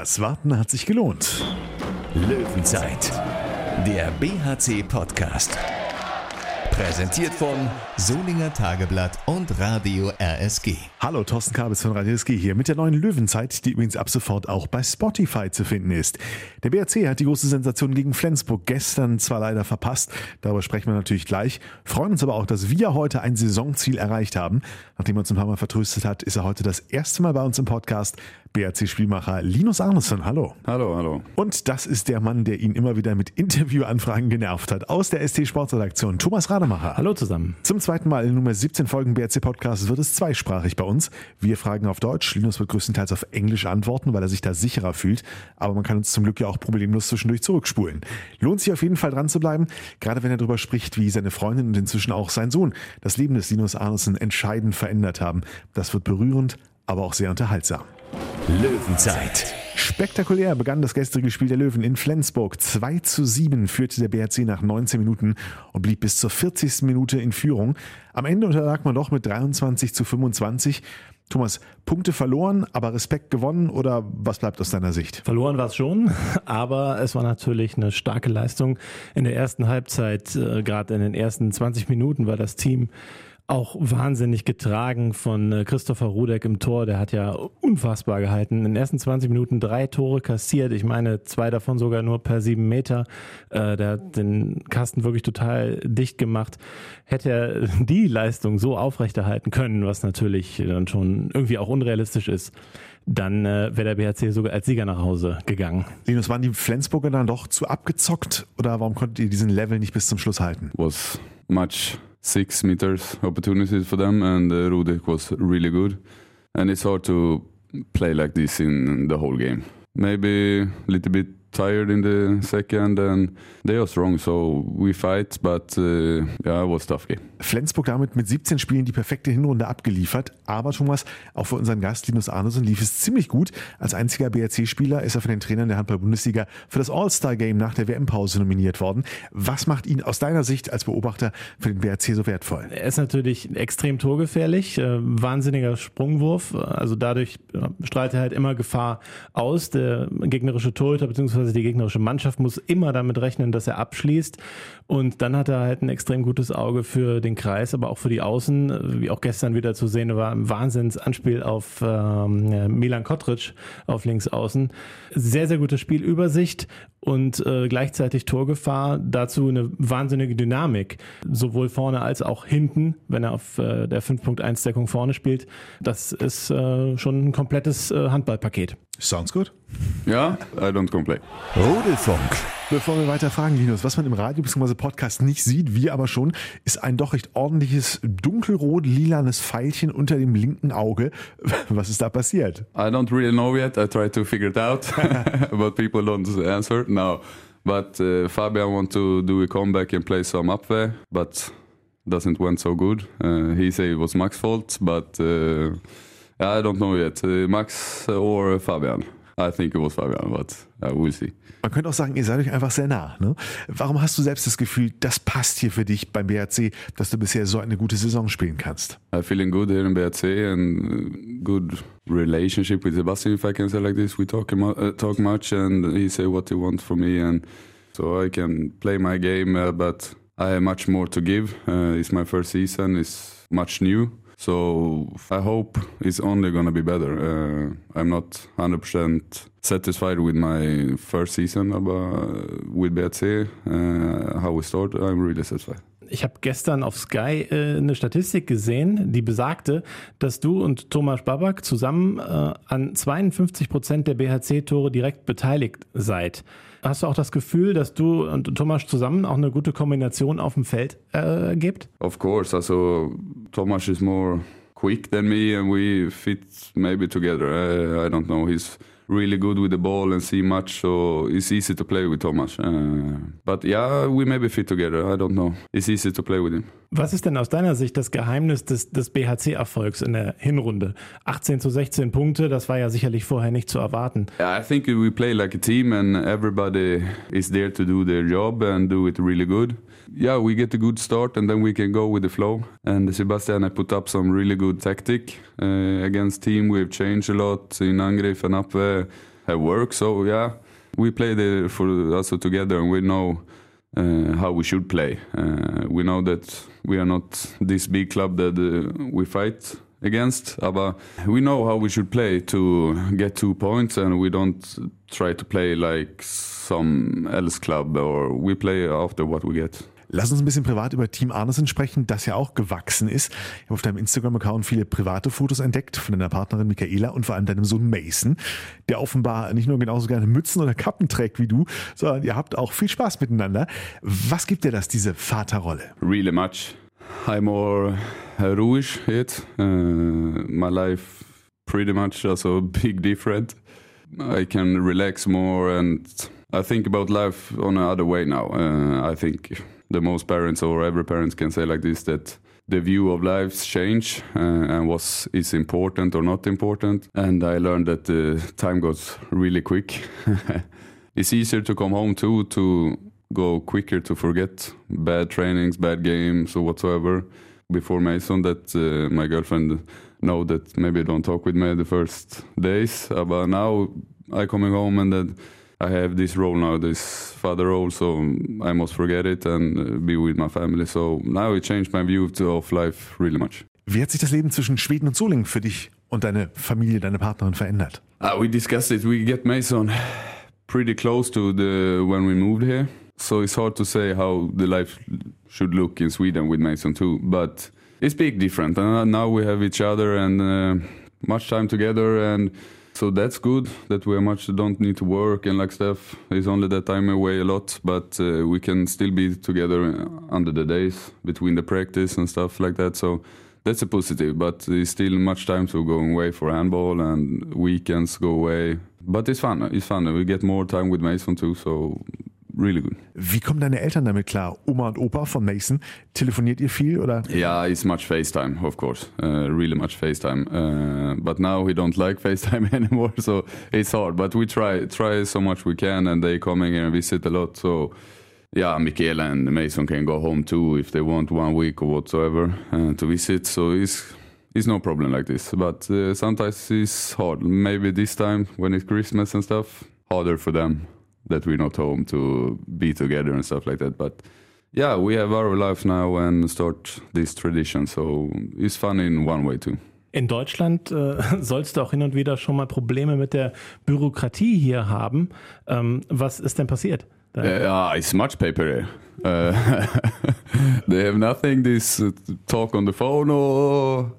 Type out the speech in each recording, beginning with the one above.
Das Warten hat sich gelohnt. Löwenzeit, der BHC-Podcast. Präsentiert von Solinger Tageblatt und Radio RSG. Hallo, Thorsten Kabels von Radio SG hier mit der neuen Löwenzeit, die übrigens ab sofort auch bei Spotify zu finden ist. Der BRC hat die große Sensation gegen Flensburg gestern zwar leider verpasst, darüber sprechen wir natürlich gleich, freuen uns aber auch, dass wir heute ein Saisonziel erreicht haben. Nachdem er uns ein paar Mal vertröstet hat, ist er heute das erste Mal bei uns im Podcast. BRC-Spielmacher Linus Arneson, hallo. Hallo, hallo. Und das ist der Mann, der ihn immer wieder mit Interviewanfragen genervt hat. Aus der ST Sportredaktion, Thomas Rademacher. Hallo zusammen. Zum zweiten Mal in Nummer 17 Folgen BRC Podcast wird es zweisprachig bei uns. Wir fragen auf Deutsch, Linus wird größtenteils auf Englisch antworten, weil er sich da sicherer fühlt. Aber man kann uns zum Glück ja auch problemlos zwischendurch zurückspulen. Lohnt sich auf jeden Fall dran zu bleiben, gerade wenn er darüber spricht, wie seine Freundin und inzwischen auch sein Sohn das Leben des Linus Arneson entscheidend verändert haben. Das wird berührend, aber auch sehr unterhaltsam. Löwenzeit, Spektakulär begann das gestrige Spiel der Löwen in Flensburg. 2 zu 7 führte der BRC nach 19 Minuten und blieb bis zur 40. Minute in Führung. Am Ende unterlag man doch mit 23 zu 25. Thomas, Punkte verloren, aber Respekt gewonnen oder was bleibt aus deiner Sicht? Verloren war es schon, aber es war natürlich eine starke Leistung. In der ersten Halbzeit, äh, gerade in den ersten 20 Minuten, war das Team auch wahnsinnig getragen von äh, Christopher Rudek im Tor. Der hat ja unfassbar gehalten. In den ersten 20 Minuten drei Tore kassiert. Ich meine, zwei davon sogar nur per sieben Meter. Äh, der hat den Kasten wirklich total dicht gemacht. Hätte er die Leistung so aufrechterhalten können, was natürlich dann schon irgendwie auch unrealistisch ist, dann äh, wäre der BHC sogar als Sieger nach Hause gegangen. Linus, waren die Flensburger dann doch zu abgezockt oder warum konntet ihr diesen Level nicht bis zum Schluss halten? Was much six meters opportunities for them, and uh, Rudek was really good. And it's hard to play like this in the whole game. Maybe a little bit tired in the second, and they are strong, so we fight. But uh, yeah, it was a tough game. Flensburg damit mit 17 Spielen die perfekte Hinrunde abgeliefert. Aber Thomas, auch für unseren Gast Linus Arneson lief es ziemlich gut. Als einziger BRC-Spieler ist er von den Trainern der Handball-Bundesliga für das All-Star-Game nach der WM-Pause nominiert worden. Was macht ihn aus deiner Sicht als Beobachter für den BRC so wertvoll? Er ist natürlich extrem torgefährlich, äh, wahnsinniger Sprungwurf. Also dadurch strahlt er halt immer Gefahr aus. Der gegnerische Torhüter bzw. die gegnerische Mannschaft muss immer damit rechnen, dass er abschließt. Und dann hat er halt ein extrem gutes Auge für den Kreis, aber auch für die Außen, wie auch gestern wieder zu sehen war, ein Wahnsinnsanspiel auf ähm, Milan Kotric auf links außen. Sehr, sehr gute Spielübersicht und äh, gleichzeitig Torgefahr, dazu eine wahnsinnige Dynamik, sowohl vorne als auch hinten, wenn er auf äh, der 5.1 Deckung vorne spielt. Das ist äh, schon ein komplettes äh, Handballpaket. Sounds good. Yeah, I don't complain. Rudelfunk, Bevor wir weiter fragen, Linus, was man im Radio bzw. Podcast nicht sieht, wir aber schon, ist ein doch recht ordentliches dunkelrot-lilanes Pfeilchen unter dem linken Auge. Was ist da passiert? I don't really know yet. I try to figure it out, but people don't answer. No, but uh, Fabian want to do a comeback and play some up there, but doesn't went so good. Uh, he say it was Max' fault, but uh, I don't know yet. Uh, Max or Fabian. I think it was Fabian, but uh, we'll see. Man könnte auch sagen, ihr seid euch einfach sehr nah. Ne? Warum hast du selbst das Gefühl, das passt hier für dich beim BRC, dass du bisher so eine gute Saison spielen kannst? I'm feeling good here in BRC and uh, good relationship with Sebastian, if I can say like this. We talk, uh, talk much and he say what he wants from me and so I can play my game, uh, but I have much more to give. Uh, it's my first season, it's much new. So I hope it's only gonna be better. Uh, I'm not 100% satisfied with my first season aber with BRC, uh, how we start. I'm really satisfied. Ich habe gestern auf Sky äh, eine Statistik gesehen, die besagte, dass du und Thomas Babak zusammen äh, an 52 Prozent der BHC-Tore direkt beteiligt seid. Hast du auch das Gefühl, dass du und Thomas zusammen auch eine gute Kombination auf dem Feld äh, gibt? Of course, also Thomas is more quick than me, and we fit maybe together. I, I don't know. He's really good with the ball and see much, so it's easy to play with Thomas. Uh, but yeah, we maybe fit together. I don't know. It's easy to play with him. Was ist denn aus deiner Sicht das Geheimnis des, des BHC-Erfolgs in der Hinrunde? 18 zu 16 Punkte, das war ja sicherlich vorher nicht zu erwarten. I think we play like a team, and everybody is there to do their job and do it really good. Yeah, we get a good start, and then we can go with the flow. And Sebastian, I put up some really good tactic uh, against team. We've changed a lot in Angriff and Abwehr. have work. So yeah, we play there for also together, and we know uh, how we should play. Uh, we know that we are not this big club that uh, we fight against, but we know how we should play to get two points, and we don't try to play like some else club, or we play after what we get. Lass uns ein bisschen privat über Team Arnesen sprechen, das ja auch gewachsen ist. Ich habe auf deinem Instagram-Account viele private Fotos entdeckt von deiner Partnerin Michaela und vor allem deinem Sohn Mason, der offenbar nicht nur genauso gerne Mützen oder Kappen trägt wie du, sondern ihr habt auch viel Spaß miteinander. Was gibt dir das, diese Vaterrolle? Really much. I'm more heroisch yet. Uh, my life pretty much also big different. I can relax more and I think about life on another way now. Uh, I think the most parents or every parents can say like this that the view of lives change uh, and what is important or not important. And I learned that the time goes really quick. it's easier to come home too to go quicker to forget bad trainings, bad games or whatsoever. Before Mason, that uh, my girlfriend know that maybe don't talk with me the first days, uh, but now I coming home and that I have this role now, this father role, so I must forget it and uh, be with my family. So now it changed my view of life really much. Wie hat sich das Leben zwischen Schweden und Solingen für dich und deine Familie, deine Partnerin verändert? Uh, we discussed it. We get Mason pretty close to the when we moved here, so it's hard to say how the life should look in Sweden with Mason too. But it's big different. Uh, now we have each other and uh, much time together, and so that's good. That we much don't need to work and like stuff. It's only that I'm away a lot, but uh, we can still be together under the days between the practice and stuff like that. So that's a positive, but it's still much time to go away for handball and weekends go away. But it's fun. It's fun. We get more time with Mason too, so really good. Wie kommen deine Eltern damit klar? Oma und Opa von Mason, telefoniert ihr viel oder? Yeah, it's much FaceTime, of course. Uh, really much FaceTime. Uh, but now we don't like FaceTime anymore, so it's hard. But we try try so much we can, and they coming here and visit a lot. So yeah, Michaela and Mason can go home too if they want one week or whatsoever uh, to visit. So it's it's no problem like this. But uh, sometimes it's hard. Maybe this time when it's Christmas and stuff, harder for them that we're not home to be together and stuff like that. But yeah, we have our life now and start this tradition. So it's fun in one way too. In Deutschland äh, sollst du auch hin und wieder schon mal Probleme mit der Bürokratie hier haben. Ähm, was ist denn passiert? Uh, yeah, it's much paper. Uh, they have nothing. This uh, talk on the phone or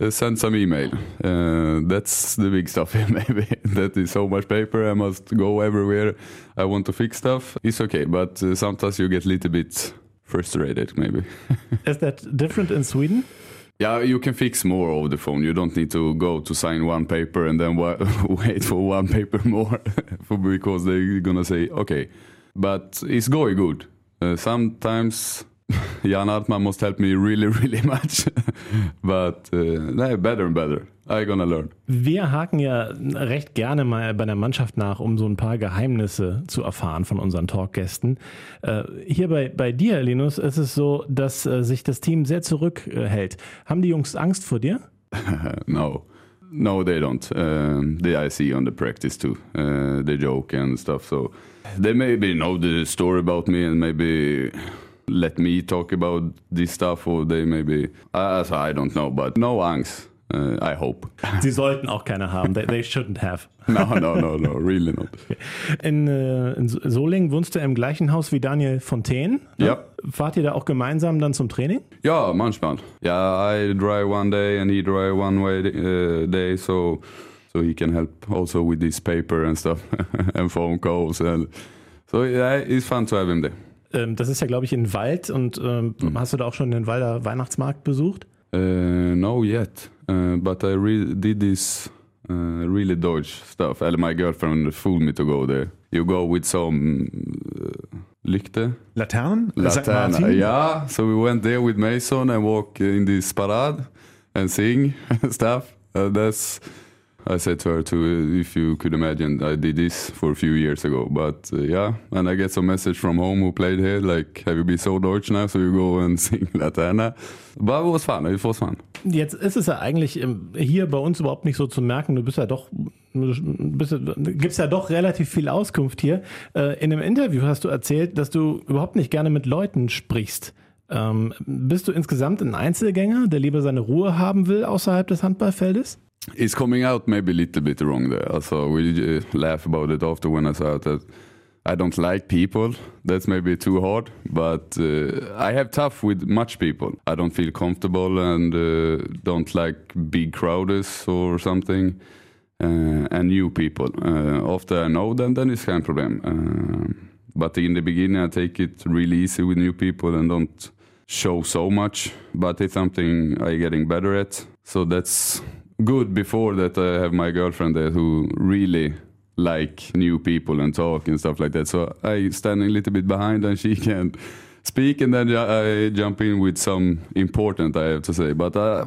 uh, send some email. Uh, that's the big stuff maybe. that is so much paper. I must go everywhere. I want to fix stuff. It's okay, but uh, sometimes you get a little bit frustrated, maybe. Is that different in Sweden? Yeah, you can fix more over the phone. You don't need to go to sign one paper and then wa- wait for one paper more for, because they're gonna say okay. But it's going good. Sometimes Jan Hartman must help me really, really much. But uh, better and better. I'm gonna learn. Wir haken ja recht gerne mal bei der Mannschaft nach, um so ein paar Geheimnisse zu erfahren von unseren Talkgästen. Äh, hier bei, bei dir, Linus, ist es so, dass äh, sich das Team sehr zurückhält. Haben die Jungs Angst vor dir? no. No, they don't. Uh, they I see on the practice too. Uh, they joke and stuff. So they maybe know the story about me and maybe let me talk about this stuff or they maybe uh, I don't know, but no angst. Uh, I hope. Sie sollten auch keine haben. They, they shouldn't have. no, no, no, no, really not. In, äh, in Solingen wohnst du im gleichen Haus wie Daniel Fontaine. Ne? Ja. Fahrt ihr da auch gemeinsam dann zum Training? Ja, manchmal. Yeah, I drive one day and he drive one way uh, day, so so he can help also with this paper and stuff and phone calls and so yeah, it's fun to have him there. Ähm, das ist ja, glaube ich, in Wald und ähm, Mhm. hast du da auch schon den Walder Weihnachtsmarkt besucht? Uh, no yet, uh, but I re- did this uh, really Deutsch stuff. And my girlfriend fooled me to go there. You go with some uh, Lykte, Laternen? Martin? Yeah, so we went there with Mason and walk in this parade and sing stuff. Uh, that's I said to her too. If you could imagine, I did this for a few years ago. But uh, yeah, and I get some message from home who played here, like, "Have you been so Deutsch now?" So you go and sing Laterna. But it was fun. It was fun. Jetzt ist es ja eigentlich hier bei uns überhaupt nicht so zu merken. Du bist ja doch gibt es ja doch relativ viel Auskunft hier. Äh, in einem Interview hast du erzählt, dass du überhaupt nicht gerne mit Leuten sprichst. Ähm, bist du insgesamt ein Einzelgänger, der lieber seine Ruhe haben will außerhalb des Handballfeldes? It's coming out maybe a little bit wrong there. Also we uh, laugh about it after when I said that I don't like people. That's maybe too hard, but uh, I have tough with much people. I don't feel comfortable and uh, don't like big crowds or something. Uh, and new people. Uh, after I know them, then it's kind of problem. Uh, but in the beginning, I take it really easy with new people and don't show so much. But it's something I'm getting better at. So that's good before that I have my girlfriend there who really like new people and talk and stuff like that. So I stand a little bit behind and she can speak and then I jump in with some important I have to say. But uh,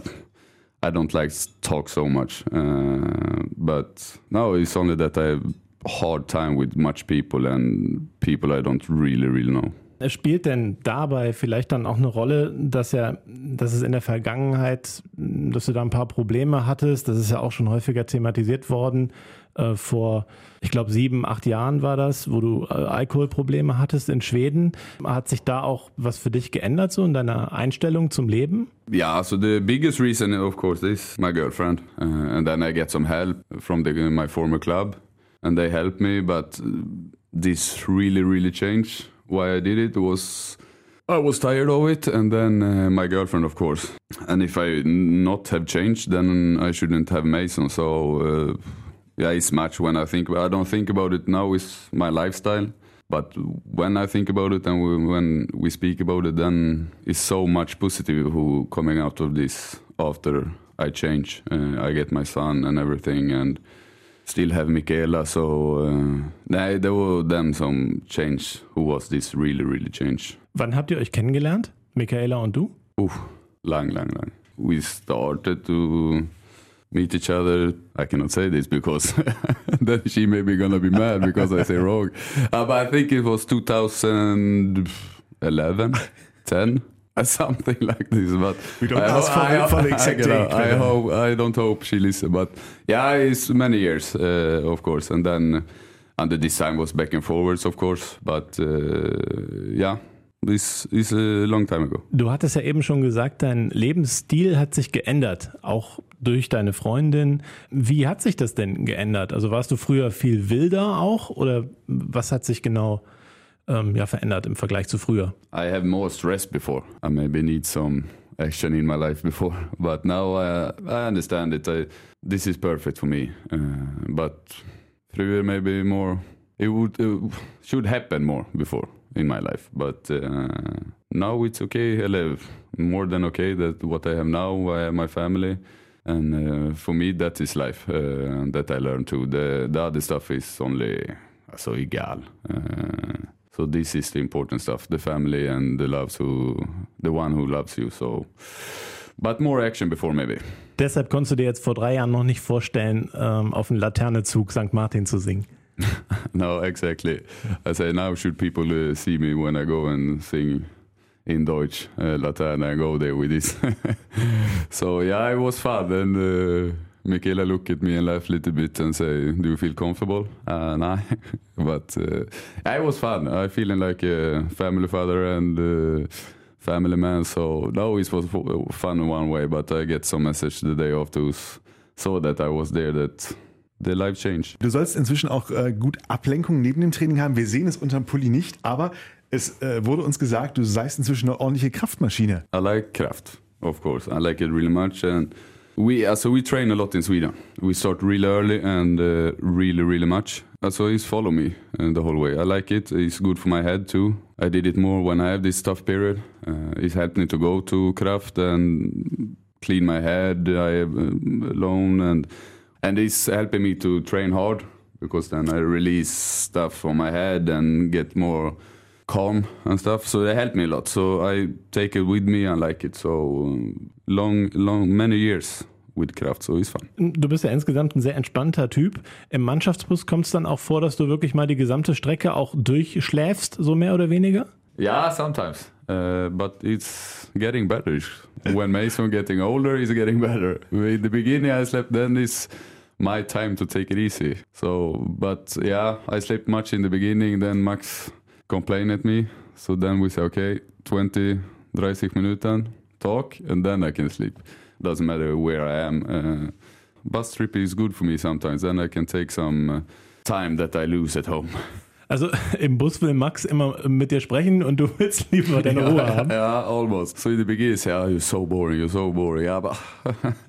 I don't like talk so much. Uh, but now it's only that I have hard time with much people and people I don't really, really know. Spielt denn dabei vielleicht dann auch eine Rolle, dass ja, dass es in der Vergangenheit, dass du da ein paar Probleme hattest? Das ist ja auch schon häufiger thematisiert worden. Äh, vor, ich glaube, sieben, acht Jahren war das, wo du äh, Alkoholprobleme hattest in Schweden. Hat sich da auch was für dich geändert, so in deiner Einstellung zum Leben? Yeah, so the biggest reason, of course, is my girlfriend. Uh, and then I get some help from the, my former club. And they help me, but this really, really changed. Why I did it was I was tired of it, and then uh, my girlfriend, of course. And if I not have changed, then I shouldn't have Mason. So uh, yeah, it's much when I think. I don't think about it now. It's my lifestyle. But when I think about it and we, when we speak about it, then it's so much positive who coming out of this after I change. Uh, I get my son and everything, and still have Michaela. So uh, nej, det var dem som change. Who was this really, really change? Wann habt ihr euch kennengelernt, Michaela und du? Uh, lang, lang, lang. We started to meet each other. I cannot say this because then she may be gonna be mad because I say wrong. Uh, but I think it was 2011, 10. something like this. But we don't I ask for, I, for the exact date. I, hope I don't hope she listens, but yeah, it's many years, uh, of course, and then and the design was back and forwards, of course, but uh, yeah. This is a long time ago. Du hattest ja eben schon gesagt, dein Lebensstil hat sich geändert, auch durch deine Freundin. Wie hat sich das denn geändert? Also warst du früher viel wilder auch oder was hat sich genau geändert? Ähm, ja, verändert im Vergleich zu früher? I have more stress before. I maybe need some action in my life before, but now I, I understand it. I, this is perfect for me. Uh, but früher maybe more. It would it should happen more before in my life, but uh, now it's okay. I live more than okay that what I have now. I have my family. And uh, for me, that is life uh, that I learned too. The, the other stuff is only so egal. Uh, So this is the important stuff: the family and the loves who, the one who loves you. So, but more action before maybe. Deshalb konntest du dir jetzt vor drei Jahren noch nicht vorstellen, ähm, auf einen Laternezug St. Martin zu singen. no, exactly. I say now should people uh, see me when I go and sing in Deutsch uh, Laterne and go there with this. so yeah, it was fun and. Uh, Michaela look at me and laugh a little bit and say, "Do you feel comfortable?" Uh, nah, but uh, it was fun. I feeling like a family father and uh, family man. So no, it was fun one way. But I get some message the day after so that I was there that the life changed. Du sollst inzwischen auch äh, gut Ablenkung neben dem Training haben. Wir sehen es unterm Pulli nicht, aber es äh, wurde uns gesagt, du seist inzwischen eine ordentliche Kraftmaschine. I like Kraft, of course. I like it really much and We uh, so we train a lot in Sweden. We start really early and uh, really really much. Uh, so he's follow me uh, the whole way. I like it. It's good for my head too. I did it more when I have this tough period. Uh, it helped me to go to Kraft and clean my head. I uh, alone and and it's helping me to train hard because then I release stuff from my head and get more calm and stuff. So they helped me a lot. So I take it with me and like it. So um, long, long, many years with Kraft, so ist fun. Du bist ja insgesamt ein sehr entspannter Typ. Im Mannschaftsbus kommt es dann auch vor, dass du wirklich mal die gesamte Strecke auch durchschläfst, so mehr oder weniger? Ja, yeah, sometimes. Uh, but it's getting better. When Mason getting older, he's getting better. In the beginning, I slept then. It's my time to take it easy. So, but yeah, I slept much in the beginning. Then Max complained at me. So then we say, okay, 20, 30 Minuten talk, and then I can sleep. Doesn't matter where I am. Uh, bus trip is good for me sometimes. Then I can take some uh, time that I lose at home. Also im Bus will Max immer mit dir sprechen und du willst lieber deine Ruhe haben. Yeah, almost. So in the beginning, he said, "Oh, you're so boring. You're so boring." Yeah, but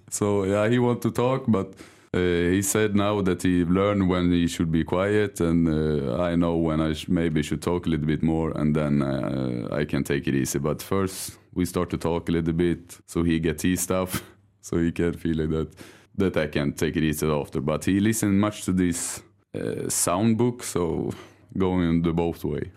so yeah, he want to talk, but uh, he said now that he learned when he should be quiet, and uh, I know when I sh- maybe should talk a little bit more, and then uh, I can take it easy. But first, we start to talk a little bit, so he gets his stuff, so he can feel like that that I can take it easy after. But he listened much to this uh, sound book, so going the both way.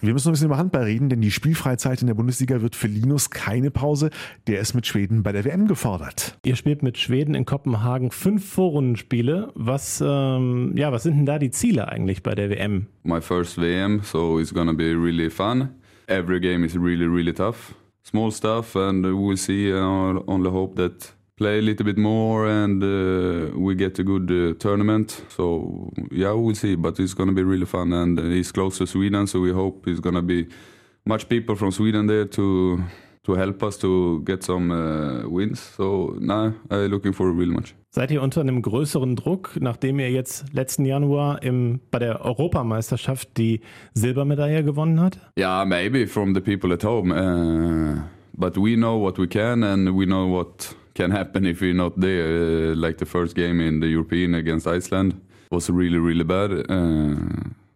Wir müssen noch ein bisschen über Handball reden, denn die Spielfreizeit in der Bundesliga wird für Linus keine Pause. Der ist mit Schweden bei der WM gefordert. Ihr spielt mit Schweden in Kopenhagen fünf Vorrundenspiele. Was, ähm, ja, was sind denn da die Ziele eigentlich bei der WM? my first VM, so it's gonna be really fun. Every game is really, really tough. Small stuff, and we'll see. I only hope that play a little bit more and uh, we get a good uh, tournament. So yeah, we'll see. But it's gonna be really fun, and uh, it's close to Sweden, so we hope it's gonna be much people from Sweden there to to help us to get some uh, wins. So nah, I'm looking for really much. Seid ihr unter einem größeren Druck, nachdem ihr jetzt letzten Januar im, bei der Europameisterschaft die Silbermedaille gewonnen habt? Yeah, maybe from the people at home. Uh, but we know what we can, and we know what can happen if we're not there. Uh, like the first game in the European against Iceland was really, really bad. Uh,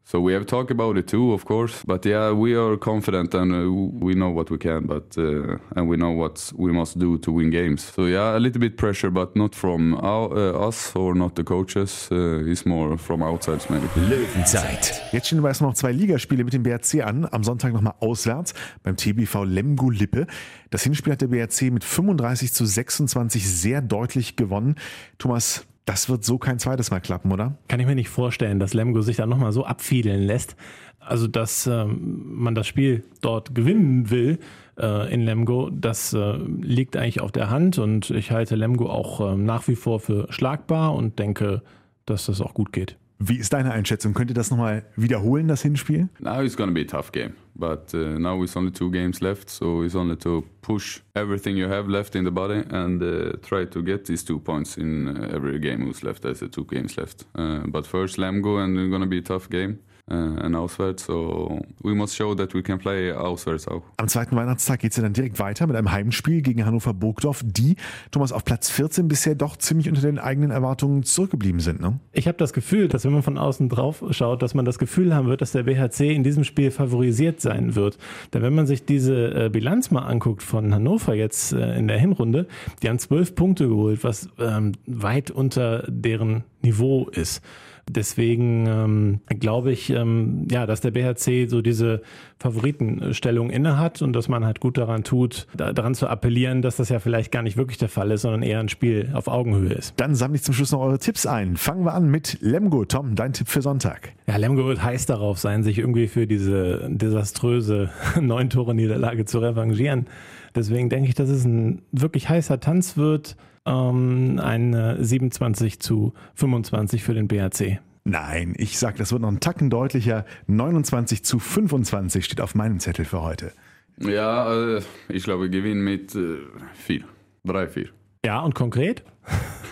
so we have talked about it too, of course. But yeah, we are confident and uh, we know what we can, but uh, and we know what we must do to win games. So yeah, a little bit pressure, but not from our, uh, us or not the coaches. Uh, it's more from outside maybe. Löwenzeit. Jetzt stehen aber erstmal noch zwei Ligaspiele mit dem BRC an. Am Sonntag nochmal auswärts beim TBV Lemgo Lippe. Das Hinspiel hat der BRC mit 35 zu 26 sehr deutlich gewonnen. Thomas, das wird so kein zweites Mal klappen, oder? Kann ich mir nicht vorstellen, dass Lemgo sich dann nochmal so abfiedeln lässt. Also, dass ähm, man das Spiel dort gewinnen will äh, in Lemgo, das äh, liegt eigentlich auf der Hand und ich halte Lemgo auch ähm, nach wie vor für schlagbar und denke, dass das auch gut geht. Wie ist deine Einschätzung? Könnt ihr das nochmal wiederholen, das Hinspiel? Now it's going to be a tough game, but uh, now it's only two games left, so it's only to push everything you have left in the body and uh, try to get these two points in uh, every game who's left. There's two games left, uh, but first Lamgo and it's to be a tough game. Uh, and auswärts, so we must show that we can play auswärts auch. Am zweiten Weihnachtstag geht es ja dann direkt weiter mit einem Heimspiel gegen Hannover Burgdorf, die, Thomas, auf Platz 14 bisher doch ziemlich unter den eigenen Erwartungen zurückgeblieben sind. Ne? Ich habe das Gefühl, dass wenn man von außen drauf schaut, dass man das Gefühl haben wird, dass der BHC in diesem Spiel favorisiert sein wird. Denn wenn man sich diese äh, Bilanz mal anguckt von Hannover jetzt äh, in der Hinrunde, die haben zwölf Punkte geholt, was ähm, weit unter deren Niveau ist. Deswegen ähm, glaube ich, ähm, ja, dass der BHC so diese Favoritenstellung innehat und dass man halt gut daran tut, da, daran zu appellieren, dass das ja vielleicht gar nicht wirklich der Fall ist, sondern eher ein Spiel auf Augenhöhe ist. Dann sammle ich zum Schluss noch eure Tipps ein. Fangen wir an mit Lemgo. Tom, dein Tipp für Sonntag. Ja, Lemgo wird heiß darauf sein, sich irgendwie für diese desaströse neun Tore Niederlage zu revanchieren. Deswegen denke ich, dass es ein wirklich heißer Tanz wird. Ähm, ein äh, 27 zu 25 für den BHC. Nein, ich sag, das wird noch ein Tacken deutlicher. 29 zu 25 steht auf meinem Zettel für heute. Ja, äh, ich glaube, wir gewinnen mit äh, vier. Drei, vier. Ja, und konkret?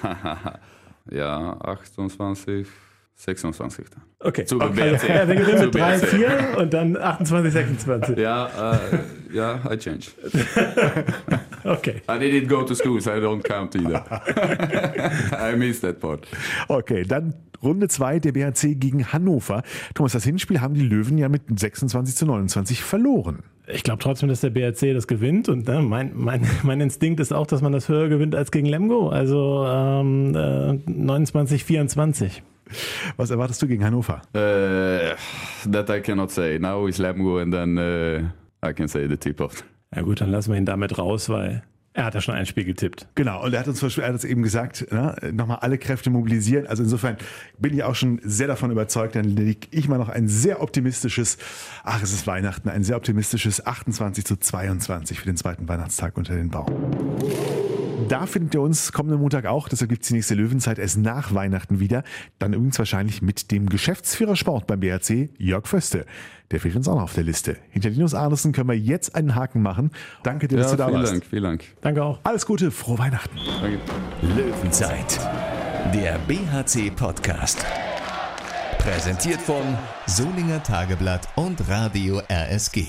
ja, 28, 26 dann. Okay. Zu okay. BRC. Ja, wir gewinnen Zu mit 3, BRC. 4 und dann 28, 26. Ja, äh, ja, I change. Okay. I didn't go to school, so I don't count either. I missed that part. Okay, dann Runde 2 der BHC gegen Hannover. Thomas, das Hinspiel haben die Löwen ja mit 26 zu 29 verloren. Ich glaube trotzdem, dass der BRC das gewinnt und ne, mein, mein, mein Instinkt ist auch, dass man das höher gewinnt als gegen Lemgo. Also ähm, äh, 29, 24. Was erwartest du gegen Hannover? Uh, that I cannot say. Now is Lemgo and then uh, I can say the tip of. Ja gut, dann lassen wir ihn damit raus, weil er hat ja schon ein Spiel getippt. Genau, und er hat uns er hat uns eben gesagt, ne, nochmal alle Kräfte mobilisieren. Also insofern bin ich auch schon sehr davon überzeugt, dann lege ich mal noch ein sehr optimistisches, ach es ist Weihnachten, ein sehr optimistisches 28 zu 22 für den zweiten Weihnachtstag unter den Baum. Da findet ihr uns kommenden Montag auch. Deshalb gibt es die nächste Löwenzeit erst nach Weihnachten wieder. Dann übrigens wahrscheinlich mit dem Geschäftsführer Sport beim BRC, Jörg Föste. Der fehlt uns auch noch auf der Liste. Hinter Linus Arnesen können wir jetzt einen Haken machen. Danke dir, dass Ja, du da vielen warst. Dank, vielen Dank. Danke auch. Alles Gute, frohe Weihnachten. Danke. Löwenzeit, der BHC-Podcast. Präsentiert von Solinger Tageblatt und Radio RSG.